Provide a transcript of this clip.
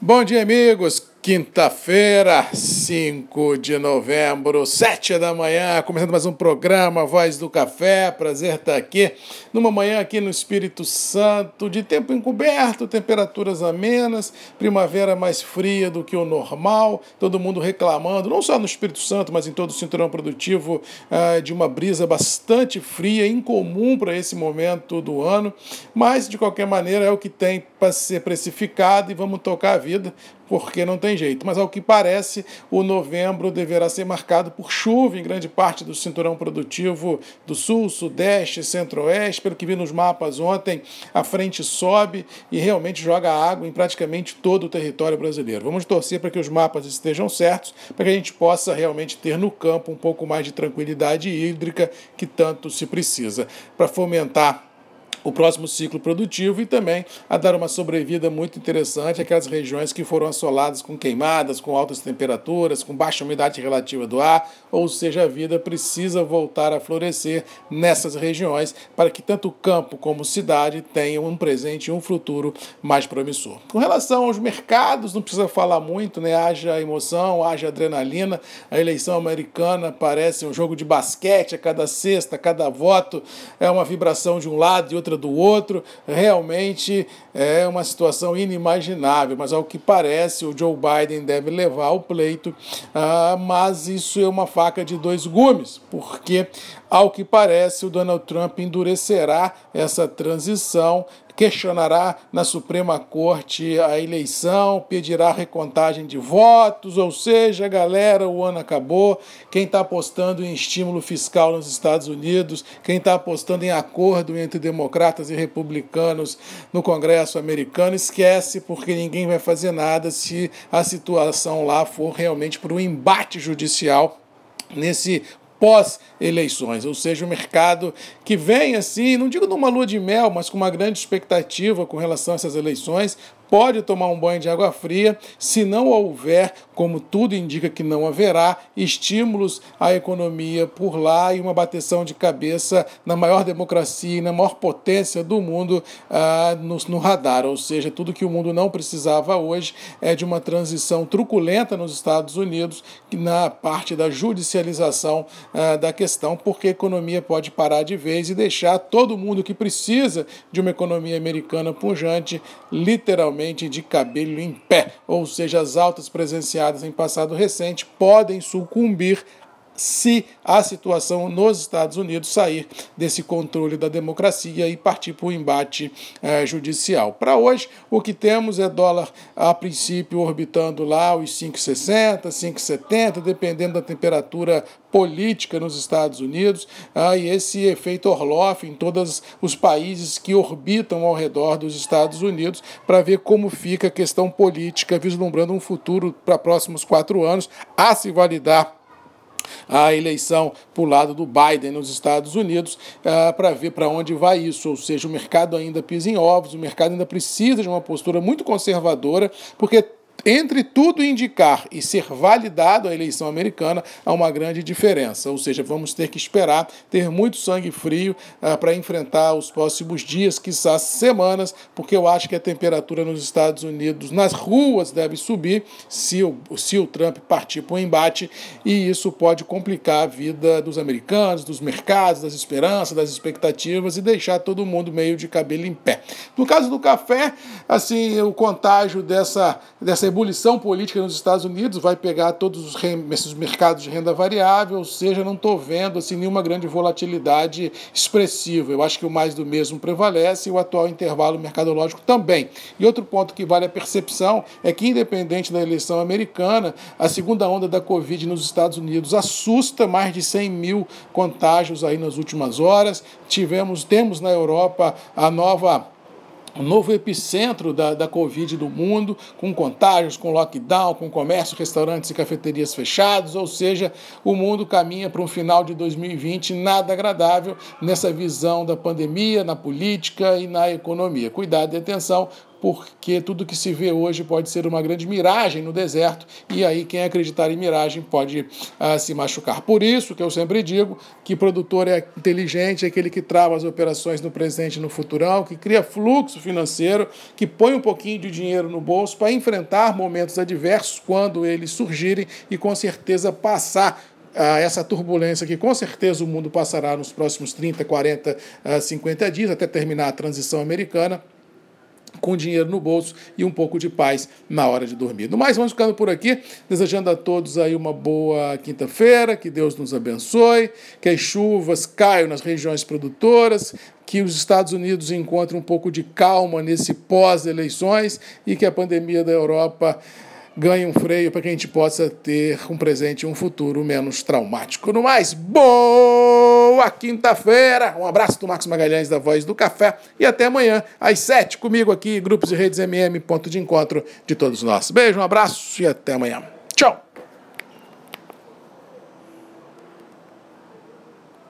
Bom dia, amigos. Quinta-feira, 5 de novembro, 7 da manhã, começando mais um programa Voz do Café. Prazer estar aqui numa manhã aqui no Espírito Santo, de tempo encoberto, temperaturas amenas, primavera mais fria do que o normal, todo mundo reclamando, não só no Espírito Santo, mas em todo o cinturão produtivo, ah, de uma brisa bastante fria, incomum para esse momento do ano, mas de qualquer maneira é o que tem para ser precificado e vamos tocar a vida, porque não tem jeito. Mas ao que parece, o novembro deverá ser marcado por chuva em grande parte do cinturão produtivo do sul, sudeste, centro-oeste. Pelo que vi nos mapas ontem, a frente sobe e realmente joga água em praticamente todo o território brasileiro. Vamos torcer para que os mapas estejam certos, para que a gente possa realmente ter no campo um pouco mais de tranquilidade hídrica que tanto se precisa, para fomentar o próximo ciclo produtivo e também a dar uma sobrevida muito interessante àquelas regiões que foram assoladas com queimadas, com altas temperaturas, com baixa umidade relativa do ar, ou seja, a vida precisa voltar a florescer nessas regiões para que tanto o campo como cidade tenham um presente e um futuro mais promissor. Com relação aos mercados, não precisa falar muito, né? Haja emoção, haja adrenalina. A eleição americana parece um jogo de basquete, a cada sexta, a cada voto é uma vibração de um lado e do outro. Realmente é uma situação inimaginável, mas ao que parece, o Joe Biden deve levar o pleito, ah, mas isso é uma faca de dois gumes, porque, ao que parece, o Donald Trump endurecerá essa transição questionará na Suprema Corte a eleição, pedirá recontagem de votos, ou seja, galera, o ano acabou. Quem está apostando em estímulo fiscal nos Estados Unidos, quem está apostando em acordo entre democratas e republicanos no Congresso americano, esquece, porque ninguém vai fazer nada se a situação lá for realmente para um embate judicial nesse pós-eleições, ou seja, o mercado que vem assim, não digo numa lua de mel, mas com uma grande expectativa com relação a essas eleições, pode tomar um banho de água fria se não houver, como tudo indica que não haverá, estímulos à economia por lá e uma bateção de cabeça na maior democracia e na maior potência do mundo ah, no, no radar. Ou seja, tudo que o mundo não precisava hoje é de uma transição truculenta nos Estados Unidos na parte da judicialização ah, da questão, porque a economia pode parar de vez e deixar todo mundo que precisa de uma economia americana pujante literalmente de cabelo em pé, ou seja, as altas presenciadas em passado recente podem sucumbir se a situação nos Estados Unidos sair desse controle da democracia e partir para o embate eh, judicial. Para hoje, o que temos é dólar a princípio orbitando lá os 5,60, 5,70, dependendo da temperatura política nos Estados Unidos, ah, e esse efeito Orloff em todos os países que orbitam ao redor dos Estados Unidos, para ver como fica a questão política, vislumbrando um futuro para próximos quatro anos, a se validar a eleição para o lado do Biden nos Estados Unidos, uh, para ver para onde vai isso. Ou seja, o mercado ainda pisa em ovos, o mercado ainda precisa de uma postura muito conservadora, porque entre tudo indicar e ser validado a eleição americana, há uma grande diferença. Ou seja, vamos ter que esperar ter muito sangue frio uh, para enfrentar os próximos dias, quizás semanas, porque eu acho que a temperatura nos Estados Unidos, nas ruas, deve subir se o, se o Trump partir para o embate, e isso pode complicar a vida dos americanos, dos mercados, das esperanças, das expectativas e deixar todo mundo meio de cabelo em pé. No caso do café, assim, o contágio dessa, dessa ebulição política nos Estados Unidos vai pegar todos os esses mercados de renda variável, ou seja, não estou vendo assim, nenhuma grande volatilidade expressiva. Eu acho que o mais do mesmo prevalece e o atual intervalo mercadológico também. E outro ponto que vale a percepção é que, independente da eleição americana, a segunda onda da Covid nos Estados Unidos assusta mais de 100 mil contágios aí nas últimas horas. Tivemos, temos na Europa a nova o novo epicentro da, da Covid do mundo, com contágios, com lockdown, com comércio, restaurantes e cafeterias fechados, ou seja, o mundo caminha para um final de 2020 nada agradável nessa visão da pandemia, na política e na economia. Cuidado e atenção porque tudo que se vê hoje pode ser uma grande miragem no deserto, e aí quem acreditar em miragem pode uh, se machucar. Por isso que eu sempre digo que produtor é inteligente, é aquele que trava as operações no presente e no futurão, que cria fluxo financeiro, que põe um pouquinho de dinheiro no bolso para enfrentar momentos adversos quando eles surgirem e com certeza passar a essa turbulência que com certeza o mundo passará nos próximos 30, 40, 50 dias, até terminar a transição americana com dinheiro no bolso e um pouco de paz na hora de dormir. No mais, vamos ficando por aqui, desejando a todos aí uma boa quinta-feira, que Deus nos abençoe, que as chuvas caiam nas regiões produtoras, que os Estados Unidos encontrem um pouco de calma nesse pós-eleições e que a pandemia da Europa ganhe um freio para que a gente possa ter um presente e um futuro menos traumático. No mais, boa quinta-feira! Um abraço do Marcos Magalhães da Voz do Café e até amanhã às sete comigo aqui, Grupos e Redes MM, ponto de encontro de todos nós. Beijo, um abraço e até amanhã. Tchau!